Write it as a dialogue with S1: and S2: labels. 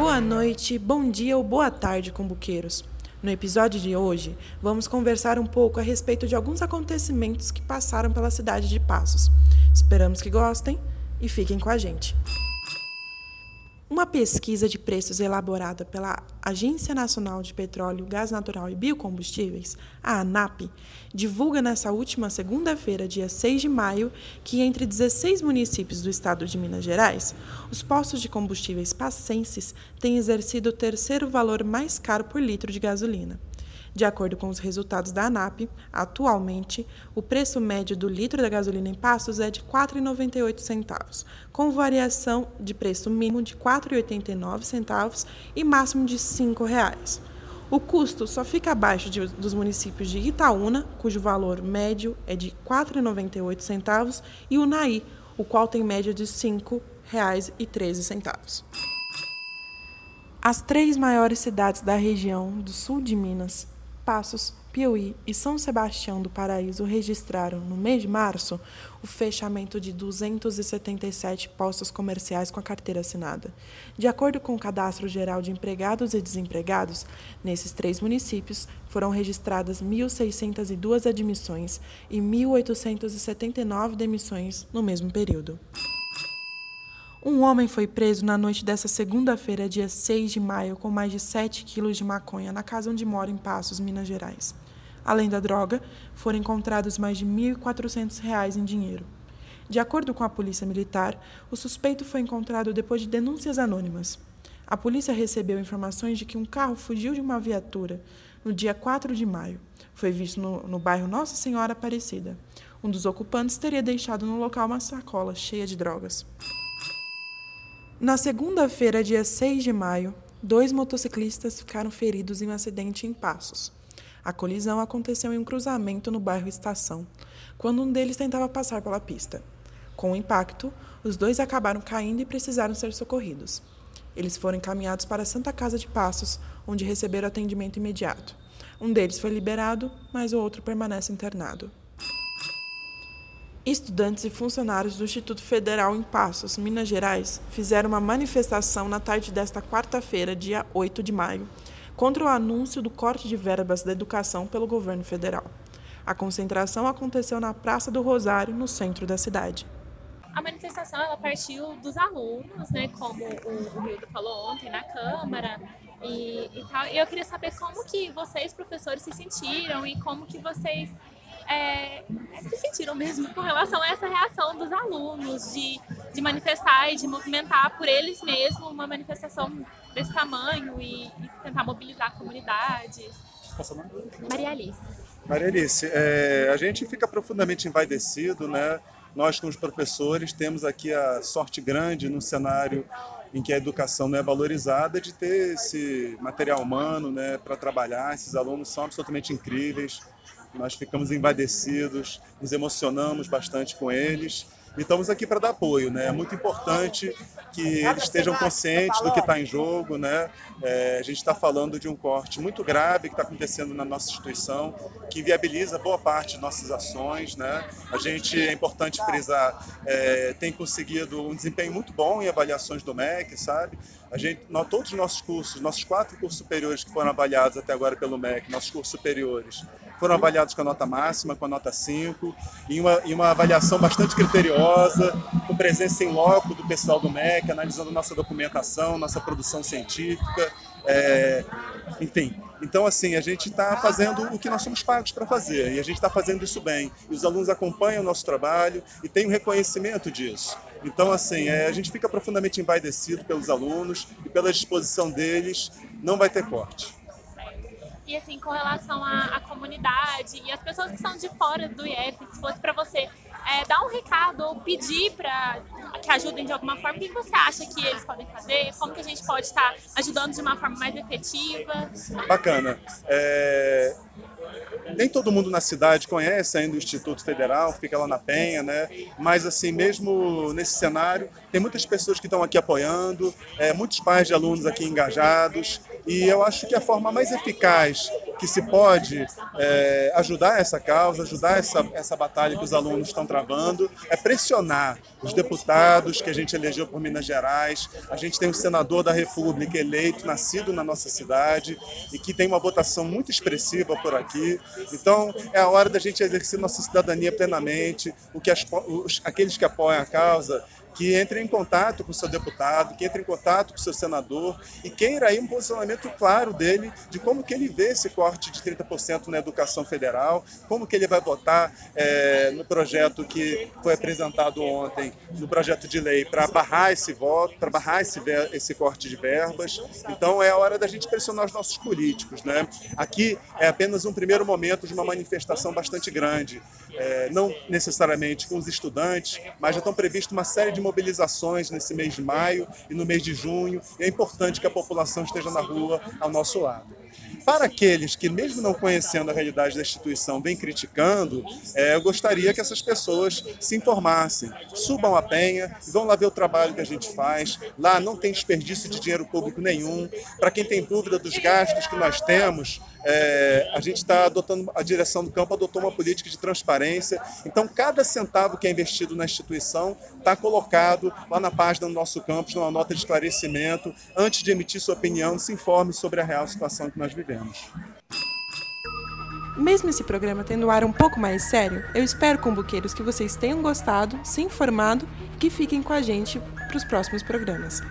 S1: Boa noite, bom dia ou boa tarde, combuqueiros. No episódio de hoje, vamos conversar um pouco a respeito de alguns acontecimentos que passaram pela cidade de Passos. Esperamos que gostem e fiquem com a gente. Uma pesquisa de preços elaborada pela Agência Nacional de Petróleo, Gás Natural e Biocombustíveis, a ANAP, divulga nessa última segunda-feira, dia 6 de maio, que entre 16 municípios do estado de Minas Gerais, os postos de combustíveis passenses têm exercido o terceiro valor mais caro por litro de gasolina. De acordo com os resultados da ANAP, atualmente, o preço médio do litro da gasolina em Passos é de R$ 4,98, com variação de preço mínimo de R$ 4,89 e máximo de R$ 5,00. O custo só fica abaixo de, dos municípios de Itaúna, cujo valor médio é de R$ 4,98, e Unai, o qual tem média de R$ 5,13. As três maiores cidades da região do sul de Minas Passos, Piauí e São Sebastião do Paraíso registraram, no mês de março, o fechamento de 277 postos comerciais com a carteira assinada. De acordo com o Cadastro Geral de Empregados e Desempregados, nesses três municípios foram registradas 1.602 admissões e 1.879 demissões no mesmo período. Um homem foi preso na noite dessa segunda-feira, dia 6 de maio, com mais de 7 quilos de maconha na casa onde mora em Passos, Minas Gerais. Além da droga, foram encontrados mais de R$ 1.400 em dinheiro. De acordo com a Polícia Militar, o suspeito foi encontrado depois de denúncias anônimas. A polícia recebeu informações de que um carro fugiu de uma viatura no dia 4 de maio. Foi visto no, no bairro Nossa Senhora Aparecida. Um dos ocupantes teria deixado no local uma sacola cheia de drogas. Na segunda-feira, dia 6 de maio, dois motociclistas ficaram feridos em um acidente em Passos. A colisão aconteceu em um cruzamento no bairro Estação, quando um deles tentava passar pela pista. Com o impacto, os dois acabaram caindo e precisaram ser socorridos. Eles foram encaminhados para a Santa Casa de Passos, onde receberam atendimento imediato. Um deles foi liberado, mas o outro permanece internado. Estudantes e funcionários do Instituto Federal em Passos, Minas Gerais, fizeram uma manifestação na tarde desta quarta-feira, dia 8 de maio, contra o anúncio do corte de verbas da educação pelo governo federal. A concentração aconteceu na Praça do Rosário, no centro da cidade.
S2: A manifestação ela partiu dos alunos, né, como o, o falou ontem na Câmara, e, e, tal. E eu queria saber como que vocês, professores, se sentiram e como que vocês é, se sentiram mesmo com relação a essa reação dos alunos de, de manifestar e de movimentar por eles mesmos uma manifestação desse tamanho e, e tentar mobilizar a comunidade. Maria Alice.
S3: Maria Alice, é, a gente fica profundamente envaidecido, né? Nós, como professores, temos aqui a sorte grande no cenário em que a educação não é valorizada de ter esse material humano né, para trabalhar. Esses alunos são absolutamente incríveis nós ficamos envadecidos, nos emocionamos bastante com eles e estamos aqui para dar apoio. Né? É muito importante que eles estejam conscientes do que está em jogo. Né? É, a gente está falando de um corte muito grave que está acontecendo na nossa instituição, que inviabiliza boa parte de nossas ações. Né? A gente, é importante frisar, é, tem conseguido um desempenho muito bom em avaliações do MEC, sabe? A gente, nós, todos os nossos cursos, nossos quatro cursos superiores que foram avaliados até agora pelo MEC, nossos cursos superiores, foram avaliados com a nota máxima, com a nota 5, em uma, em uma avaliação bastante criteriosa, com presença em loco do pessoal do MEC, analisando nossa documentação, nossa produção científica, é, enfim. Então, assim, a gente está fazendo o que nós somos pagos para fazer, e a gente está fazendo isso bem. E os alunos acompanham o nosso trabalho e têm um reconhecimento disso. Então, assim, é, a gente fica profundamente envaidecido pelos alunos e pela disposição deles, não vai ter corte.
S2: E assim, com relação à, à comunidade e as pessoas que são de fora do IEF, se fosse para você é, dar um recado ou pedir para que ajudem de alguma forma, o que você acha que eles podem fazer? Como que a gente pode estar ajudando de uma forma mais efetiva?
S3: Bacana. É, nem todo mundo na cidade conhece ainda o Instituto Federal, fica lá na Penha, né? Mas assim, mesmo nesse cenário, tem muitas pessoas que estão aqui apoiando, é, muitos pais de alunos aqui engajados. E eu acho que a forma mais eficaz que se pode é, ajudar essa causa, ajudar essa, essa batalha que os alunos estão travando, é pressionar os deputados que a gente elegeu por Minas Gerais. A gente tem um senador da República eleito, nascido na nossa cidade e que tem uma votação muito expressiva por aqui. Então, é a hora da gente exercer nossa cidadania plenamente, o que as, os, aqueles que apoiam a causa que entre em contato com o seu deputado, que entre em contato com o seu senador e queira aí um posicionamento claro dele de como que ele vê esse corte de 30% na educação federal, como que ele vai votar é, no projeto que foi apresentado ontem, no projeto de lei para barrar esse voto, para barrar esse, esse corte de verbas. Então é a hora da gente pressionar os nossos políticos. Né? Aqui é apenas um primeiro momento de uma manifestação bastante grande, é, não necessariamente com os estudantes, mas já estão previstas uma série de mobilizações nesse mês de maio e no mês de junho, e é importante que a população esteja na rua ao nosso lado. Para aqueles que, mesmo não conhecendo a realidade da instituição, vem criticando, é, eu gostaria que essas pessoas se informassem, subam a penha, vão lá ver o trabalho que a gente faz. Lá não tem desperdício de dinheiro público nenhum. Para quem tem dúvida dos gastos que nós temos, é, a gente está adotando, a direção do campo adotou uma política de transparência. Então, cada centavo que é investido na instituição está colocado lá na página do nosso campus, numa nota de esclarecimento. Antes de emitir sua opinião, se informe sobre a real situação que nós vivemos.
S1: Mesmo esse programa tendo um ar um pouco mais sério, eu espero, combuqueiros, que vocês tenham gostado, se informado e que fiquem com a gente para os próximos programas.